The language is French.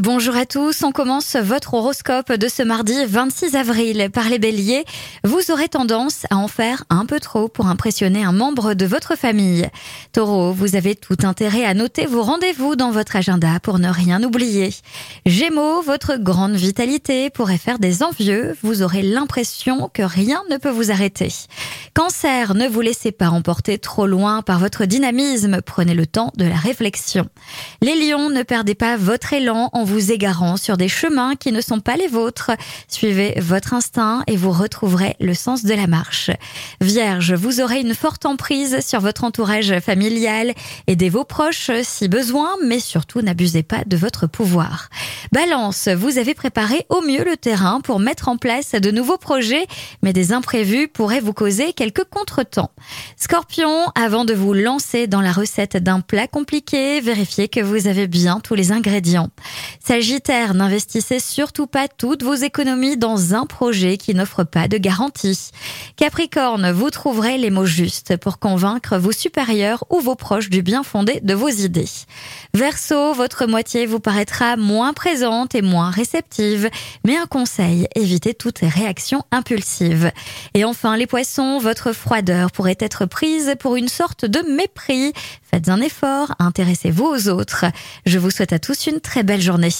Bonjour à tous, on commence votre horoscope de ce mardi 26 avril par les béliers. Vous aurez tendance à en faire un peu trop pour impressionner un membre de votre famille. Taureau, vous avez tout intérêt à noter vos rendez-vous dans votre agenda pour ne rien oublier. Gémeaux, votre grande vitalité pourrait faire des envieux, vous aurez l'impression que rien ne peut vous arrêter. Cancer, ne vous laissez pas emporter trop loin par votre dynamisme, prenez le temps de la réflexion. Les lions, ne perdez pas votre élan en vous égarant sur des chemins qui ne sont pas les vôtres. Suivez votre instinct et vous retrouverez le sens de la marche. Vierge, vous aurez une forte emprise sur votre entourage familial. Aidez vos proches si besoin, mais surtout n'abusez pas de votre pouvoir. Balance, vous avez préparé au mieux le terrain pour mettre en place de nouveaux projets, mais des imprévus pourraient vous causer quelques contretemps. Scorpion, avant de vous lancer dans la recette d'un plat compliqué, vérifiez que vous avez bien tous les ingrédients. Sagittaire, n'investissez surtout pas toutes vos économies dans un projet qui n'offre pas de garantie. Capricorne, vous trouverez les mots justes pour convaincre vos supérieurs ou vos proches du bien fondé de vos idées. Verseau, votre moitié vous paraîtra moins présente et moins réceptive, mais un conseil, évitez toutes réactions impulsives. Et enfin, les poissons, votre froideur pourrait être prise pour une sorte de mépris. Faites un effort, intéressez-vous aux autres. Je vous souhaite à tous une très belle journée.